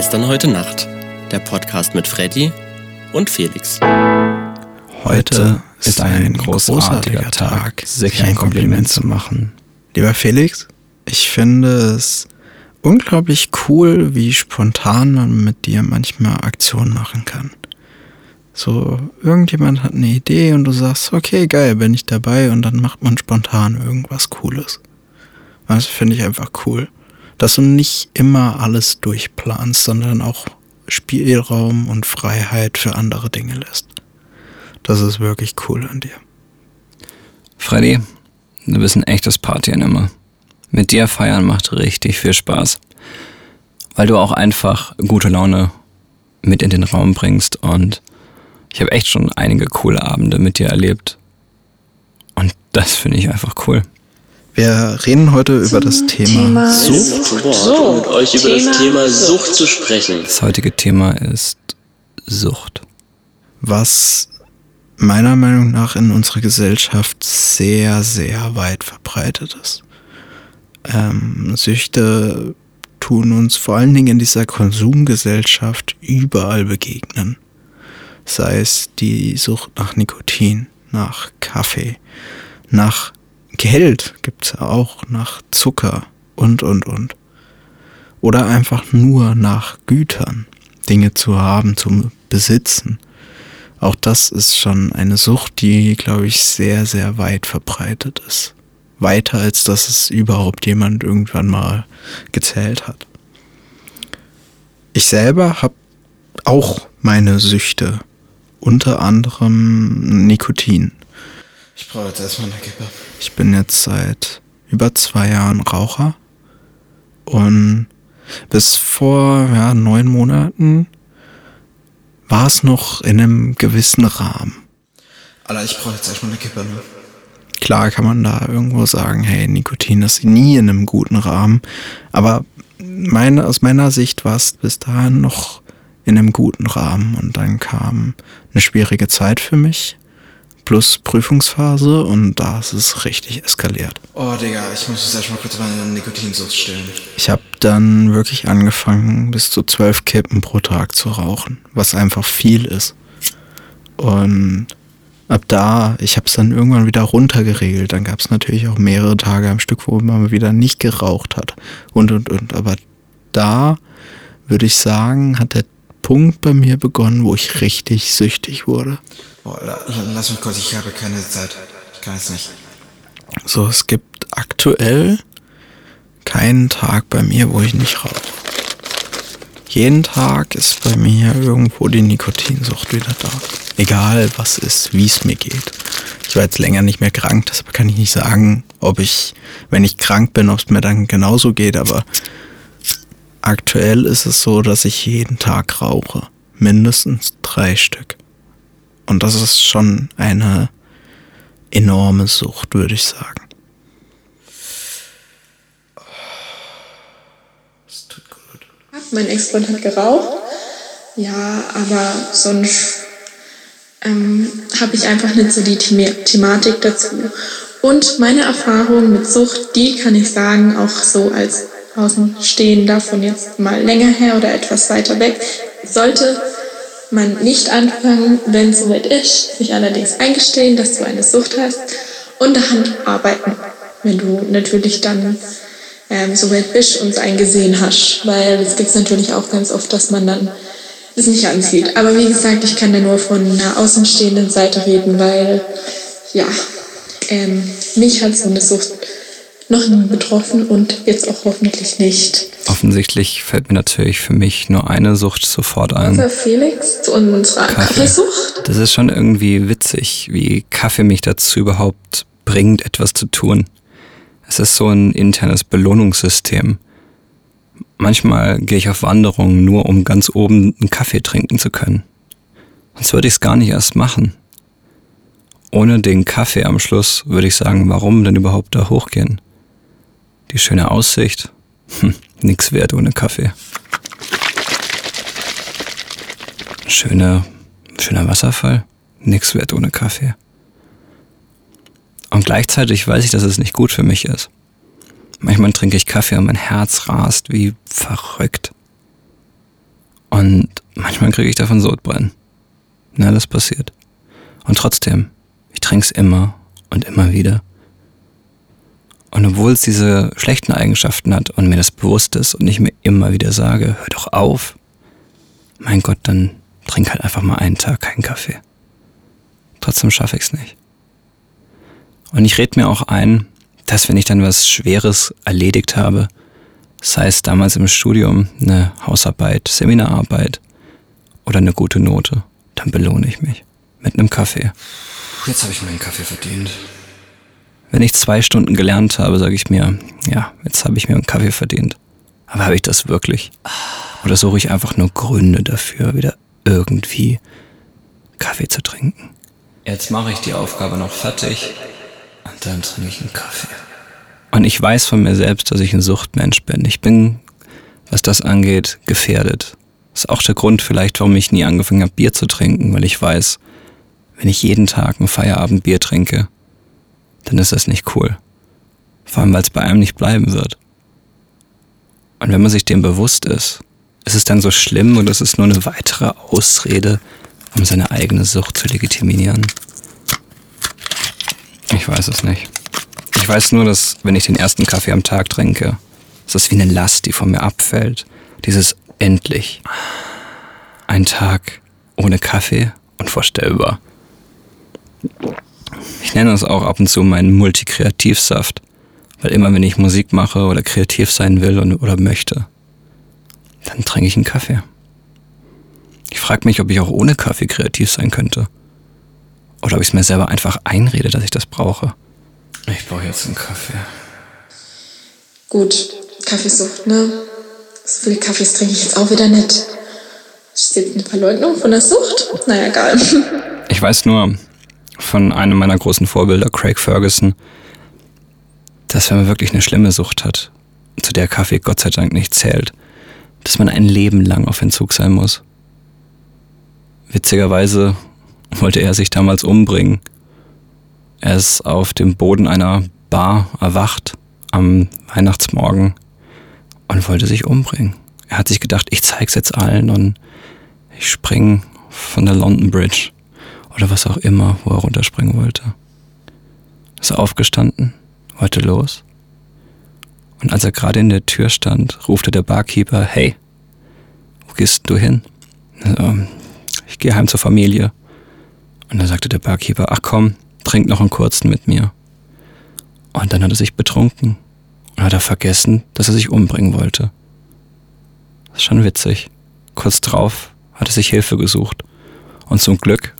Gestern, heute Nacht. Der Podcast mit Freddy und Felix. Heute ist ein großartiger Tag, sich ein Kompliment zu machen. Lieber Felix, ich finde es unglaublich cool, wie spontan man mit dir manchmal Aktionen machen kann. So, irgendjemand hat eine Idee und du sagst, okay, geil, bin ich dabei und dann macht man spontan irgendwas Cooles. Das finde ich einfach cool. Dass du nicht immer alles durchplanst, sondern auch Spielraum und Freiheit für andere Dinge lässt. Das ist wirklich cool an dir. Freddy, du bist ein echtes Party-Animal. Mit dir feiern macht richtig viel Spaß. Weil du auch einfach gute Laune mit in den Raum bringst und ich habe echt schon einige coole Abende mit dir erlebt. Und das finde ich einfach cool. Wir reden heute über das Thema, Thema Sucht, Wort, um mit euch über das Thema Sucht zu sprechen. Das heutige Thema ist Sucht. Was meiner Meinung nach in unserer Gesellschaft sehr, sehr weit verbreitet ist. Ähm, Süchte tun uns vor allen Dingen in dieser Konsumgesellschaft überall begegnen sei es die Sucht nach Nikotin, nach Kaffee, nach Geld gibt's auch, nach Zucker und, und, und. Oder einfach nur nach Gütern, Dinge zu haben, zu besitzen. Auch das ist schon eine Sucht, die, glaube ich, sehr, sehr weit verbreitet ist. Weiter als dass es überhaupt jemand irgendwann mal gezählt hat. Ich selber habe auch meine Süchte unter anderem Nikotin. Ich brauche jetzt erstmal eine Kippe. Ich bin jetzt seit über zwei Jahren Raucher und bis vor ja, neun Monaten war es noch in einem gewissen Rahmen. Alter, ich brauche jetzt erstmal eine Kippe, ne? Klar kann man da irgendwo sagen, hey, Nikotin ist nie in einem guten Rahmen, aber meine, aus meiner Sicht war es bis dahin noch in einem guten Rahmen. Und dann kam eine schwierige Zeit für mich, plus Prüfungsphase und da ist es richtig eskaliert. Oh Digga, ich muss jetzt erstmal kurz meine Nikotinsucht stellen. Ich habe dann wirklich angefangen, bis zu zwölf Kippen pro Tag zu rauchen, was einfach viel ist. Und ab da, ich habe es dann irgendwann wieder runtergeregelt. Dann gab es natürlich auch mehrere Tage am Stück, wo man wieder nicht geraucht hat und und und. Aber da würde ich sagen, hat der Punkt bei mir begonnen, wo ich richtig süchtig wurde. Boah, lass mich kurz, ich habe keine Zeit. Ich kann es nicht. So, es gibt aktuell keinen Tag bei mir, wo ich nicht rauche. Jeden Tag ist bei mir irgendwo die Nikotinsucht wieder da. Egal was ist, wie es mir geht. Ich war jetzt länger nicht mehr krank, deshalb kann ich nicht sagen, ob ich, wenn ich krank bin, ob es mir dann genauso geht, aber Aktuell ist es so, dass ich jeden Tag rauche. Mindestens drei Stück. Und das ist schon eine enorme Sucht, würde ich sagen. Das tut gut. Mein Ex-Freund hat geraucht. Ja, aber sonst ähm, habe ich einfach nicht so die Thematik dazu. Und meine Erfahrung mit Sucht, die kann ich sagen, auch so als stehen davon jetzt mal länger her oder etwas weiter weg, sollte man nicht anfangen, wenn es soweit ist, sich allerdings eingestehen, dass du eine Sucht hast und daran arbeiten, wenn du natürlich dann ähm, soweit bist und es eingesehen hast, weil es gibt natürlich auch ganz oft, dass man dann es nicht ansieht. Aber wie gesagt, ich kann da nur von einer außenstehenden Seite reden, weil ja, ähm, mich hat so eine Sucht noch nie betroffen und jetzt auch hoffentlich nicht. Offensichtlich fällt mir natürlich für mich nur eine Sucht sofort ein. Unser Felix zu unserer Kaffee. Kaffeesucht. Das ist schon irgendwie witzig, wie Kaffee mich dazu überhaupt bringt, etwas zu tun. Es ist so ein internes Belohnungssystem. Manchmal gehe ich auf Wanderungen nur, um ganz oben einen Kaffee trinken zu können. Sonst würde ich es gar nicht erst machen. Ohne den Kaffee am Schluss würde ich sagen, warum denn überhaupt da hochgehen? Die schöne Aussicht, hm, nix wert ohne Kaffee. Schöner, schöner Wasserfall, nix wert ohne Kaffee. Und gleichzeitig weiß ich, dass es nicht gut für mich ist. Manchmal trinke ich Kaffee und mein Herz rast wie verrückt. Und manchmal kriege ich davon Sodbrennen. Na, das passiert. Und trotzdem, ich trinke es immer und immer wieder. Und obwohl es diese schlechten Eigenschaften hat und mir das bewusst ist und ich mir immer wieder sage, hör doch auf, mein Gott, dann trink halt einfach mal einen Tag keinen Kaffee. Trotzdem schaffe ich es nicht. Und ich rede mir auch ein, dass wenn ich dann was Schweres erledigt habe, sei es damals im Studium eine Hausarbeit, Seminararbeit oder eine gute Note, dann belohne ich mich mit einem Kaffee. Jetzt habe ich meinen Kaffee verdient. Wenn ich zwei Stunden gelernt habe, sage ich mir, ja, jetzt habe ich mir einen Kaffee verdient. Aber habe ich das wirklich? Oder suche ich einfach nur Gründe dafür, wieder irgendwie Kaffee zu trinken? Jetzt mache ich die Aufgabe noch fertig und dann trinke ich einen Kaffee. Und ich weiß von mir selbst, dass ich ein Suchtmensch bin. Ich bin, was das angeht, gefährdet. Das ist auch der Grund vielleicht, warum ich nie angefangen habe, Bier zu trinken, weil ich weiß, wenn ich jeden Tag ein Feierabendbier trinke, dann ist das nicht cool. Vor allem, weil es bei einem nicht bleiben wird. Und wenn man sich dem bewusst ist, ist es dann so schlimm ist es nur eine weitere Ausrede, um seine eigene Sucht zu legitimieren? Ich weiß es nicht. Ich weiß nur, dass wenn ich den ersten Kaffee am Tag trinke, ist das wie eine Last, die von mir abfällt. Dieses endlich. Ein Tag ohne Kaffee, unvorstellbar. Ich nenne es auch ab und zu meinen Multikreativsaft, weil immer wenn ich Musik mache oder kreativ sein will und, oder möchte, dann trinke ich einen Kaffee. Ich frage mich, ob ich auch ohne Kaffee kreativ sein könnte. Oder ob ich es mir selber einfach einrede, dass ich das brauche. Ich brauche jetzt einen Kaffee. Gut, Kaffeesucht, ne? So viele Kaffees trinke ich jetzt auch wieder nicht. Steht eine Verleugnung von der Sucht? Naja, egal. Ich weiß nur von einem meiner großen Vorbilder, Craig Ferguson, dass wenn man wirklich eine schlimme Sucht hat, zu der Kaffee Gott sei Dank nicht zählt, dass man ein Leben lang auf Entzug sein muss. Witzigerweise wollte er sich damals umbringen. Er ist auf dem Boden einer Bar erwacht am Weihnachtsmorgen und wollte sich umbringen. Er hat sich gedacht, ich zeig's jetzt allen und ich spring von der London Bridge oder was auch immer, wo er runterspringen wollte. Ist aufgestanden, wollte los. Und als er gerade in der Tür stand, rufte der Barkeeper, hey, wo gehst du hin? Also, ich gehe heim zur Familie. Und da sagte der Barkeeper, ach komm, trink noch einen kurzen mit mir. Und dann hat er sich betrunken und hat er vergessen, dass er sich umbringen wollte. Das ist schon witzig. Kurz drauf hat er sich Hilfe gesucht. Und zum Glück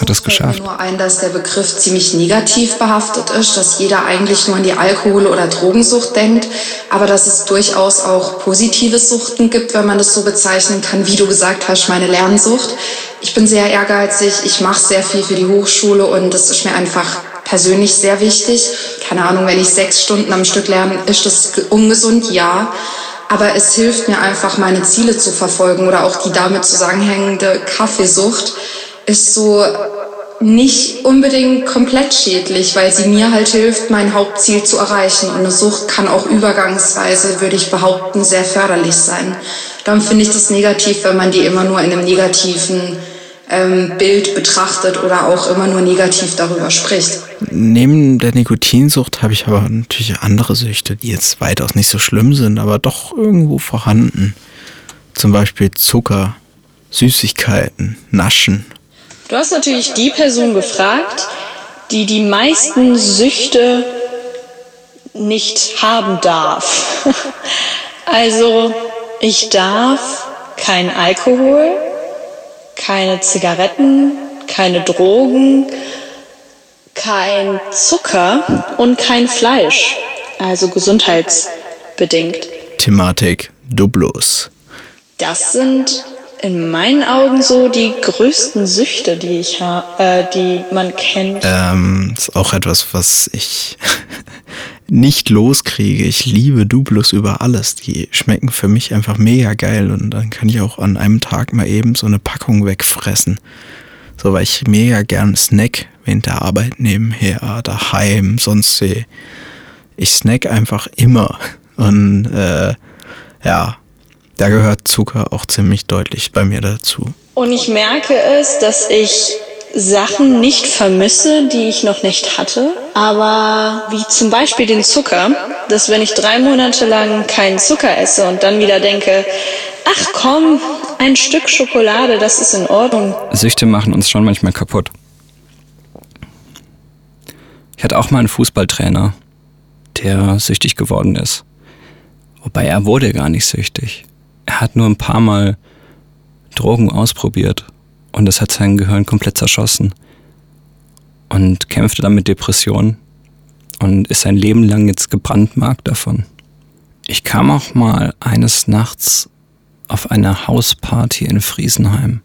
hat es geschafft. Mir nur ein, dass der Begriff ziemlich negativ behaftet ist, dass jeder eigentlich nur an die Alkohol- oder Drogensucht denkt, aber dass es durchaus auch positive Suchten gibt, wenn man das so bezeichnen kann, wie du gesagt hast, meine Lernsucht. Ich bin sehr ehrgeizig, ich mache sehr viel für die Hochschule und das ist mir einfach persönlich sehr wichtig. Keine Ahnung, wenn ich sechs Stunden am Stück lerne, ist das ungesund, ja. Aber es hilft mir einfach, meine Ziele zu verfolgen oder auch die damit zusammenhängende Kaffeesucht ist so nicht unbedingt komplett schädlich, weil sie mir halt hilft, mein Hauptziel zu erreichen. Und eine Sucht kann auch übergangsweise, würde ich behaupten, sehr förderlich sein. Darum finde ich das negativ, wenn man die immer nur in einem negativen ähm, Bild betrachtet oder auch immer nur negativ darüber spricht. Neben der Nikotinsucht habe ich aber natürlich andere Süchte, die jetzt weitaus nicht so schlimm sind, aber doch irgendwo vorhanden. Zum Beispiel Zucker, Süßigkeiten, Naschen Du hast natürlich die Person gefragt, die die meisten Süchte nicht haben darf. Also ich darf kein Alkohol, keine Zigaretten, keine Drogen, kein Zucker und kein Fleisch, also gesundheitsbedingt. Thematik Dublos. Das sind in meinen Augen so die größten Süchte, die ich habe, äh, die man kennt. Ähm, ist auch etwas, was ich nicht loskriege. Ich liebe Dublos über alles. Die schmecken für mich einfach mega geil und dann kann ich auch an einem Tag mal eben so eine Packung wegfressen. So, weil ich mega gern snack während der Arbeit nebenher, daheim, sonst wie. Ich snack einfach immer. Und äh, ja, Da gehört Zucker auch ziemlich deutlich bei mir dazu. Und ich merke es, dass ich Sachen nicht vermisse, die ich noch nicht hatte. Aber wie zum Beispiel den Zucker, dass wenn ich drei Monate lang keinen Zucker esse und dann wieder denke, ach komm, ein Stück Schokolade, das ist in Ordnung. Süchte machen uns schon manchmal kaputt. Ich hatte auch mal einen Fußballtrainer, der süchtig geworden ist. Wobei er wurde gar nicht süchtig. Er hat nur ein paar Mal Drogen ausprobiert und das hat sein Gehirn komplett zerschossen. Und kämpfte dann mit Depressionen und ist sein Leben lang jetzt gebrandmarkt davon. Ich kam auch mal eines Nachts auf einer Hausparty in Friesenheim.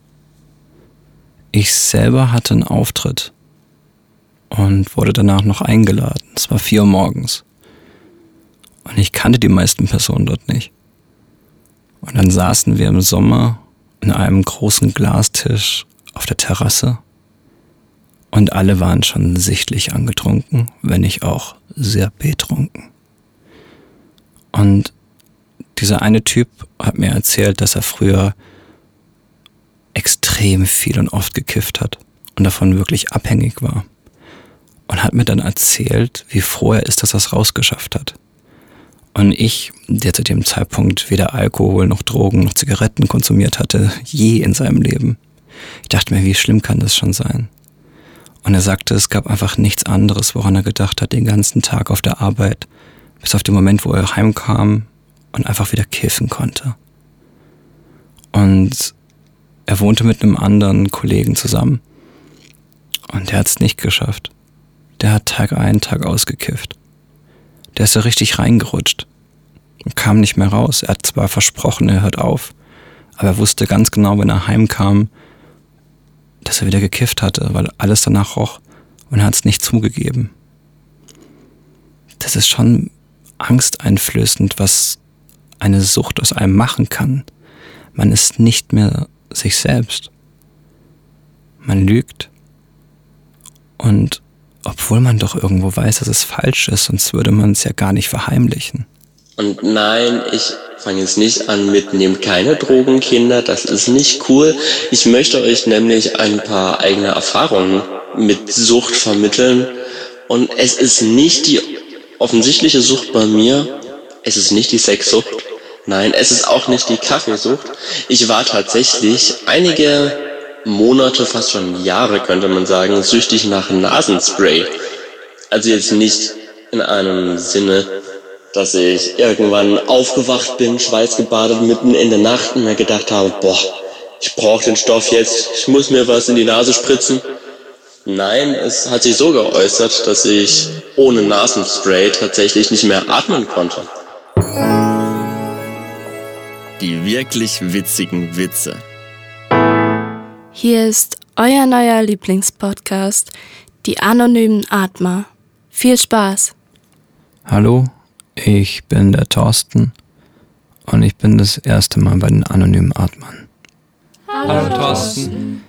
Ich selber hatte einen Auftritt und wurde danach noch eingeladen. Es war vier Uhr morgens. Und ich kannte die meisten Personen dort nicht. Und dann saßen wir im Sommer in einem großen Glastisch auf der Terrasse und alle waren schon sichtlich angetrunken, wenn nicht auch sehr betrunken. Und dieser eine Typ hat mir erzählt, dass er früher extrem viel und oft gekifft hat und davon wirklich abhängig war. Und hat mir dann erzählt, wie froh er ist, dass er es rausgeschafft hat. Und ich, der zu dem Zeitpunkt weder Alkohol noch Drogen noch Zigaretten konsumiert hatte, je in seinem Leben. Ich dachte mir, wie schlimm kann das schon sein? Und er sagte, es gab einfach nichts anderes, woran er gedacht hat, den ganzen Tag auf der Arbeit, bis auf den Moment, wo er heimkam und einfach wieder kiffen konnte. Und er wohnte mit einem anderen Kollegen zusammen. Und der hat es nicht geschafft. Der hat Tag ein, Tag ausgekifft. Der ist da richtig reingerutscht und kam nicht mehr raus. Er hat zwar versprochen, er hört auf, aber er wusste ganz genau, wenn er heimkam, dass er wieder gekifft hatte, weil alles danach roch und er hat es nicht zugegeben. Das ist schon angsteinflößend, was eine Sucht aus einem machen kann. Man ist nicht mehr sich selbst. Man lügt und obwohl man doch irgendwo weiß, dass es falsch ist, sonst würde man es ja gar nicht verheimlichen. Und nein, ich fange jetzt nicht an mit nehmt keine Drogen, Kinder, das ist nicht cool. Ich möchte euch nämlich ein paar eigene Erfahrungen mit Sucht vermitteln. Und es ist nicht die offensichtliche Sucht bei mir, es ist nicht die Sexsucht, nein, es ist auch nicht die Kaffeesucht. Ich war tatsächlich einige Monate, fast schon Jahre könnte man sagen, süchtig nach Nasenspray. Also jetzt nicht in einem Sinne, dass ich irgendwann aufgewacht bin, schweißgebadet mitten in der Nacht und mir gedacht habe, boah, ich brauche den Stoff jetzt, ich muss mir was in die Nase spritzen. Nein, es hat sich so geäußert, dass ich ohne Nasenspray tatsächlich nicht mehr atmen konnte. Die wirklich witzigen Witze. Hier ist euer neuer Lieblingspodcast, die anonymen Atmer. Viel Spaß! Hallo, ich bin der Thorsten und ich bin das erste Mal bei den anonymen Atmern. Hallo, Thorsten.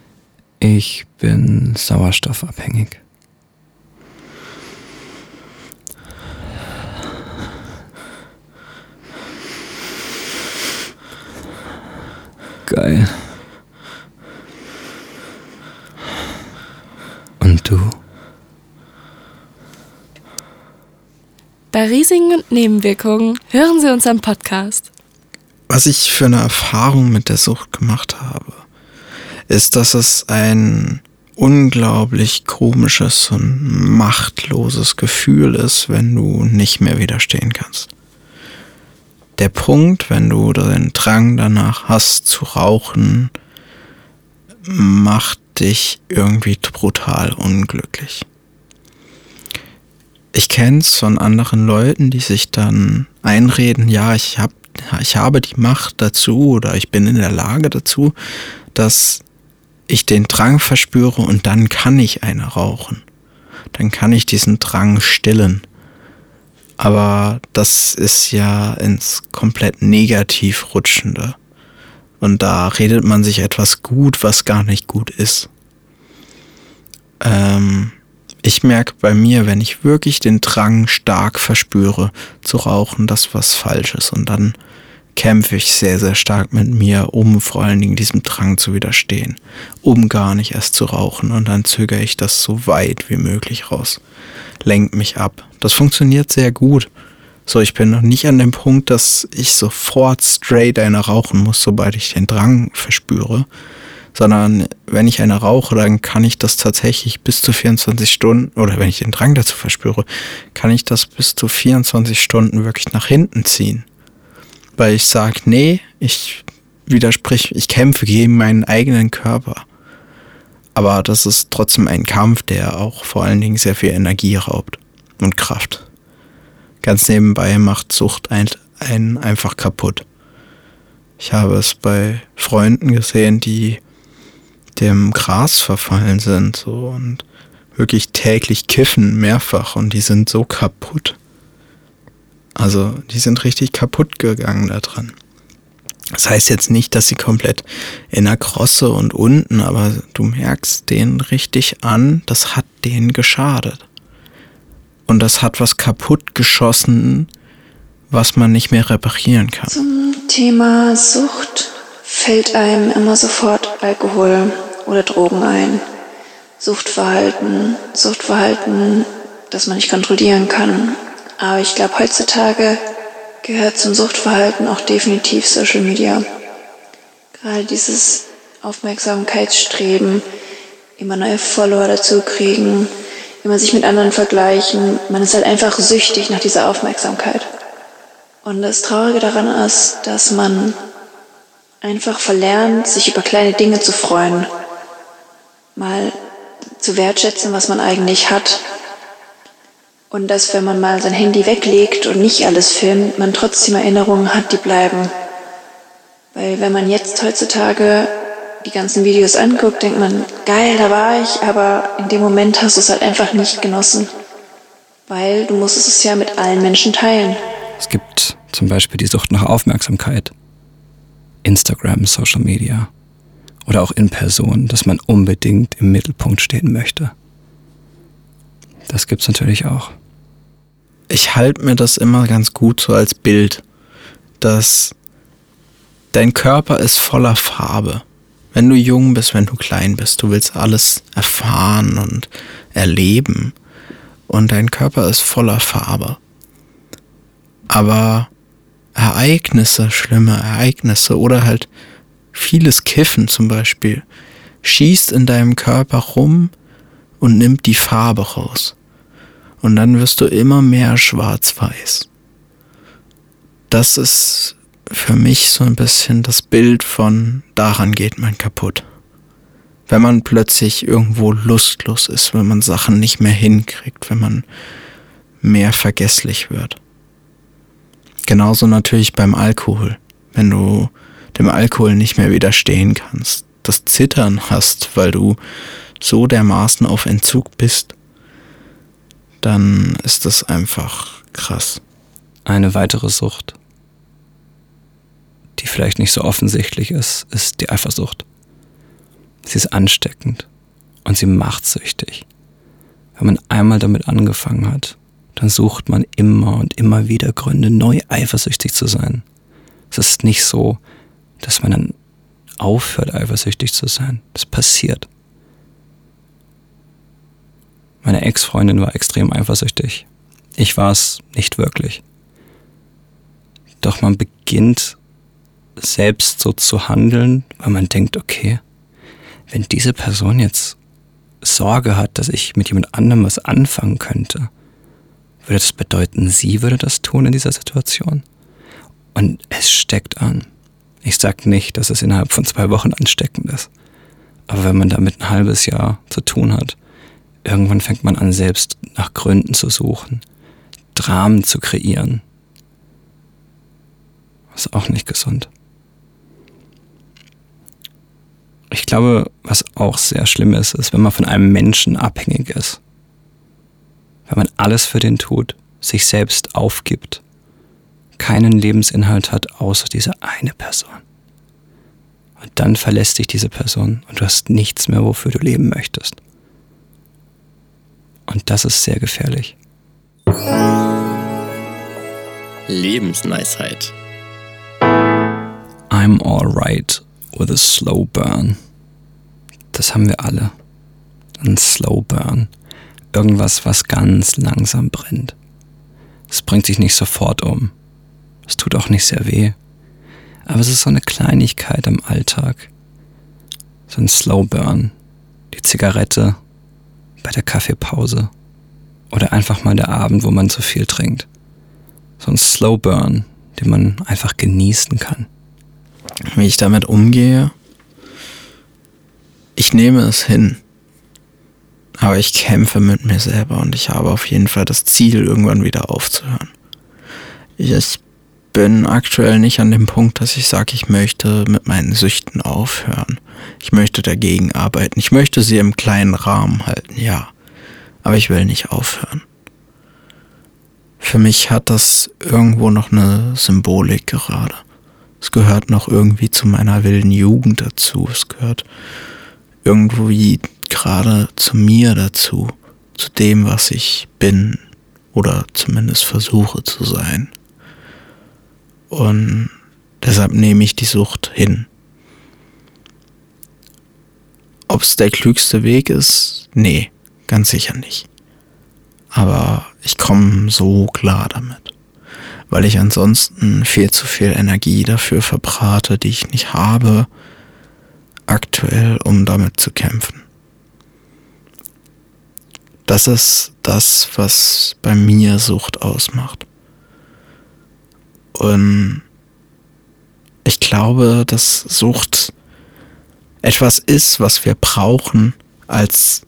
Ich bin sauerstoffabhängig. Geil. Und du? Bei Risiken und Nebenwirkungen hören Sie unseren Podcast. Was ich für eine Erfahrung mit der Sucht gemacht habe, ist, dass es ein unglaublich komisches und machtloses Gefühl ist, wenn du nicht mehr widerstehen kannst. Der Punkt, wenn du den Drang danach hast zu rauchen, macht dich irgendwie brutal unglücklich. Ich kenne es von anderen Leuten, die sich dann einreden, ja, ich, hab, ich habe die Macht dazu oder ich bin in der Lage dazu, dass ich den Drang verspüre und dann kann ich eine rauchen. Dann kann ich diesen Drang stillen. Aber das ist ja ins komplett negativ rutschende. Und da redet man sich etwas gut, was gar nicht gut ist. Ähm, ich merke bei mir, wenn ich wirklich den Drang stark verspüre zu rauchen, dass was falsch ist. Und dann kämpfe ich sehr, sehr stark mit mir, um vor allen Dingen diesem Drang zu widerstehen, um gar nicht erst zu rauchen und dann zögere ich das so weit wie möglich raus, lenkt mich ab. Das funktioniert sehr gut. So, ich bin noch nicht an dem Punkt, dass ich sofort straight eine rauchen muss, sobald ich den Drang verspüre, sondern wenn ich eine rauche, dann kann ich das tatsächlich bis zu 24 Stunden, oder wenn ich den Drang dazu verspüre, kann ich das bis zu 24 Stunden wirklich nach hinten ziehen weil ich sage, nee, ich widersprich, ich kämpfe gegen meinen eigenen Körper. Aber das ist trotzdem ein Kampf, der auch vor allen Dingen sehr viel Energie raubt und Kraft. Ganz nebenbei macht Sucht einen einfach kaputt. Ich habe es bei Freunden gesehen, die dem Gras verfallen sind so und wirklich täglich kiffen mehrfach und die sind so kaputt. Also die sind richtig kaputt gegangen da dran. Das heißt jetzt nicht, dass sie komplett in der Krosse und unten, aber du merkst denen richtig an, das hat denen geschadet. Und das hat was kaputt geschossen, was man nicht mehr reparieren kann. Zum Thema Sucht fällt einem immer sofort Alkohol oder Drogen ein. Suchtverhalten, Suchtverhalten, das man nicht kontrollieren kann. Aber ich glaube, heutzutage gehört zum Suchtverhalten auch definitiv Social Media. Gerade dieses Aufmerksamkeitsstreben, immer neue Follower dazu kriegen, immer sich mit anderen vergleichen. Man ist halt einfach süchtig nach dieser Aufmerksamkeit. Und das Traurige daran ist, dass man einfach verlernt, sich über kleine Dinge zu freuen. Mal zu wertschätzen, was man eigentlich hat und dass, wenn man mal sein Handy weglegt und nicht alles filmt, man trotzdem Erinnerungen hat, die bleiben. Weil wenn man jetzt heutzutage die ganzen Videos anguckt, denkt man, geil, da war ich, aber in dem Moment hast du es halt einfach nicht genossen. Weil du musstest es ja mit allen Menschen teilen. Es gibt zum Beispiel die Sucht nach Aufmerksamkeit. Instagram, Social Media oder auch in Person, dass man unbedingt im Mittelpunkt stehen möchte. Das gibt's natürlich auch ich halte mir das immer ganz gut so als Bild, dass dein Körper ist voller Farbe. Wenn du jung bist, wenn du klein bist, du willst alles erfahren und erleben. Und dein Körper ist voller Farbe. Aber Ereignisse, schlimme Ereignisse oder halt vieles Kiffen zum Beispiel, schießt in deinem Körper rum und nimmt die Farbe raus. Und dann wirst du immer mehr schwarz-weiß. Das ist für mich so ein bisschen das Bild von daran geht man kaputt. Wenn man plötzlich irgendwo lustlos ist, wenn man Sachen nicht mehr hinkriegt, wenn man mehr vergesslich wird. Genauso natürlich beim Alkohol. Wenn du dem Alkohol nicht mehr widerstehen kannst, das Zittern hast, weil du so dermaßen auf Entzug bist dann ist das einfach krass. Eine weitere Sucht, die vielleicht nicht so offensichtlich ist, ist die Eifersucht. Sie ist ansteckend und sie macht süchtig. Wenn man einmal damit angefangen hat, dann sucht man immer und immer wieder Gründe, neu eifersüchtig zu sein. Es ist nicht so, dass man dann aufhört, eifersüchtig zu sein. Das passiert. Meine Ex-Freundin war extrem eifersüchtig. Ich war es nicht wirklich. Doch man beginnt selbst so zu handeln, weil man denkt, okay, wenn diese Person jetzt Sorge hat, dass ich mit jemand anderem was anfangen könnte, würde das bedeuten, sie würde das tun in dieser Situation? Und es steckt an. Ich sag nicht, dass es innerhalb von zwei Wochen ansteckend ist. Aber wenn man damit ein halbes Jahr zu tun hat, Irgendwann fängt man an, selbst nach Gründen zu suchen, Dramen zu kreieren. Ist auch nicht gesund. Ich glaube, was auch sehr schlimm ist, ist, wenn man von einem Menschen abhängig ist. Wenn man alles für den tut, sich selbst aufgibt, keinen Lebensinhalt hat außer diese eine Person. Und dann verlässt dich diese Person und du hast nichts mehr, wofür du leben möchtest. Und das ist sehr gefährlich. Lebensweisheit. I'm alright a slow burn. Das haben wir alle. Ein Slow Burn. Irgendwas, was ganz langsam brennt. Es bringt sich nicht sofort um. Es tut auch nicht sehr weh. Aber es ist so eine Kleinigkeit im Alltag. So ein Slow Burn. Die Zigarette bei der Kaffeepause. Oder einfach mal der Abend, wo man zu viel trinkt. So ein Slow Burn, den man einfach genießen kann. Wie ich damit umgehe? Ich nehme es hin. Aber ich kämpfe mit mir selber und ich habe auf jeden Fall das Ziel, irgendwann wieder aufzuhören. Ich bin aktuell nicht an dem Punkt, dass ich sage, ich möchte mit meinen Süchten aufhören. Ich möchte dagegen arbeiten. Ich möchte sie im kleinen Rahmen halten, ja. Aber ich will nicht aufhören. Für mich hat das irgendwo noch eine Symbolik gerade. Es gehört noch irgendwie zu meiner wilden Jugend dazu. Es gehört irgendwie gerade zu mir dazu, zu dem, was ich bin oder zumindest versuche zu sein. Und deshalb nehme ich die Sucht hin. Ob es der klügste Weg ist? Nee, ganz sicher nicht. Aber ich komme so klar damit, weil ich ansonsten viel zu viel Energie dafür verbrate, die ich nicht habe, aktuell, um damit zu kämpfen. Das ist das, was bei mir Sucht ausmacht. Und ich glaube, dass Sucht etwas ist, was wir brauchen als,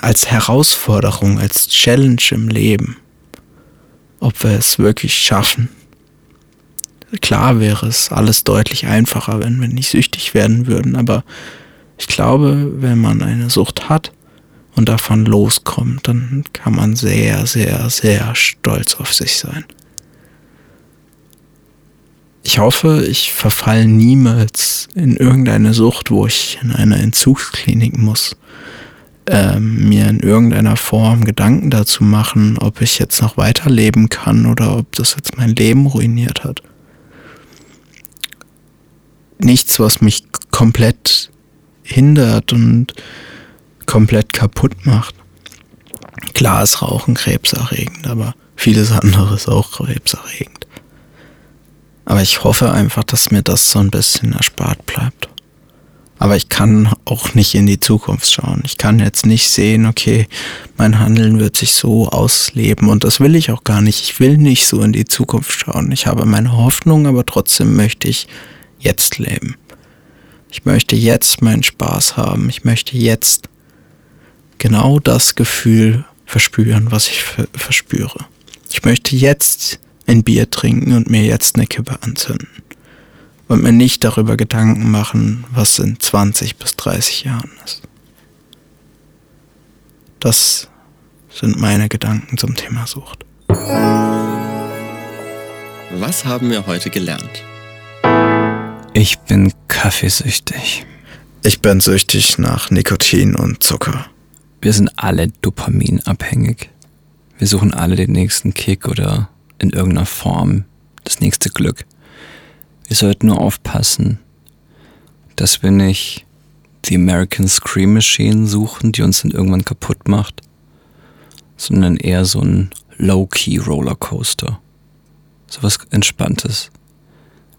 als Herausforderung, als Challenge im Leben. Ob wir es wirklich schaffen. Klar wäre es alles deutlich einfacher, wenn wir nicht süchtig werden würden, aber ich glaube, wenn man eine Sucht hat und davon loskommt, dann kann man sehr, sehr, sehr stolz auf sich sein. Ich hoffe, ich verfalle niemals in irgendeine Sucht, wo ich in eine Entzugsklinik muss, ähm, mir in irgendeiner Form Gedanken dazu machen, ob ich jetzt noch weiterleben kann oder ob das jetzt mein Leben ruiniert hat nichts, was mich komplett hindert und komplett kaputt macht. Klar ist Rauchen krebserregend, aber vieles andere ist auch krebserregend. Aber ich hoffe einfach, dass mir das so ein bisschen erspart bleibt. Aber ich kann auch nicht in die Zukunft schauen. Ich kann jetzt nicht sehen, okay, mein Handeln wird sich so ausleben und das will ich auch gar nicht. Ich will nicht so in die Zukunft schauen. Ich habe meine Hoffnung, aber trotzdem möchte ich jetzt leben. Ich möchte jetzt meinen Spaß haben. Ich möchte jetzt genau das Gefühl verspüren, was ich verspüre. Ich möchte jetzt ein Bier trinken und mir jetzt eine Kippe anzünden. Und mir nicht darüber Gedanken machen, was in 20 bis 30 Jahren ist. Das sind meine Gedanken zum Thema Sucht. Was haben wir heute gelernt? Ich bin kaffeesüchtig. Ich bin süchtig nach Nikotin und Zucker. Wir sind alle dopaminabhängig. Wir suchen alle den nächsten Kick oder in irgendeiner Form das nächste Glück. Wir sollten nur aufpassen, dass wir nicht die American Scream Machine suchen, die uns dann irgendwann kaputt macht, sondern eher so ein Low-Key Rollercoaster. So was Entspanntes.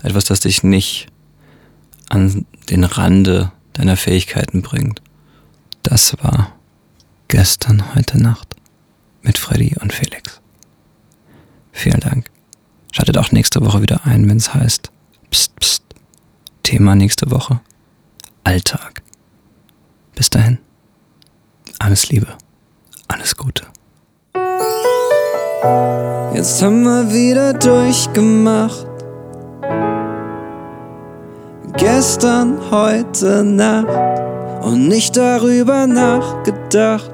Etwas, das dich nicht an den Rande deiner Fähigkeiten bringt. Das war gestern, heute Nacht mit Freddy und Felix. Vielen Dank. Schaltet auch nächste Woche wieder ein, wenn es heißt Psst, Psst. Thema nächste Woche. Alltag. Bis dahin. Alles Liebe. Alles Gute. Jetzt haben wir wieder durchgemacht gestern, heute Nacht und nicht darüber nachgedacht,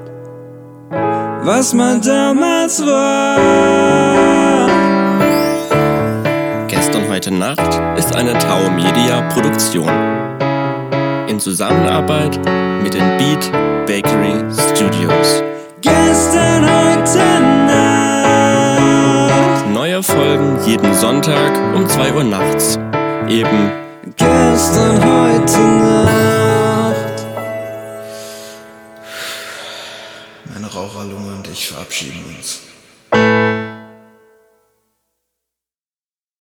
was man damals war. Gestern, heute Nacht ist eine Tau Media Produktion. In Zusammenarbeit mit den Beat Bakery Studios. Gestern, heute Nacht. Neue Folgen jeden Sonntag um 2 Uhr nachts. Eben Gestern, heute Nacht. Meine Raucherlunge und ich verabschieden uns.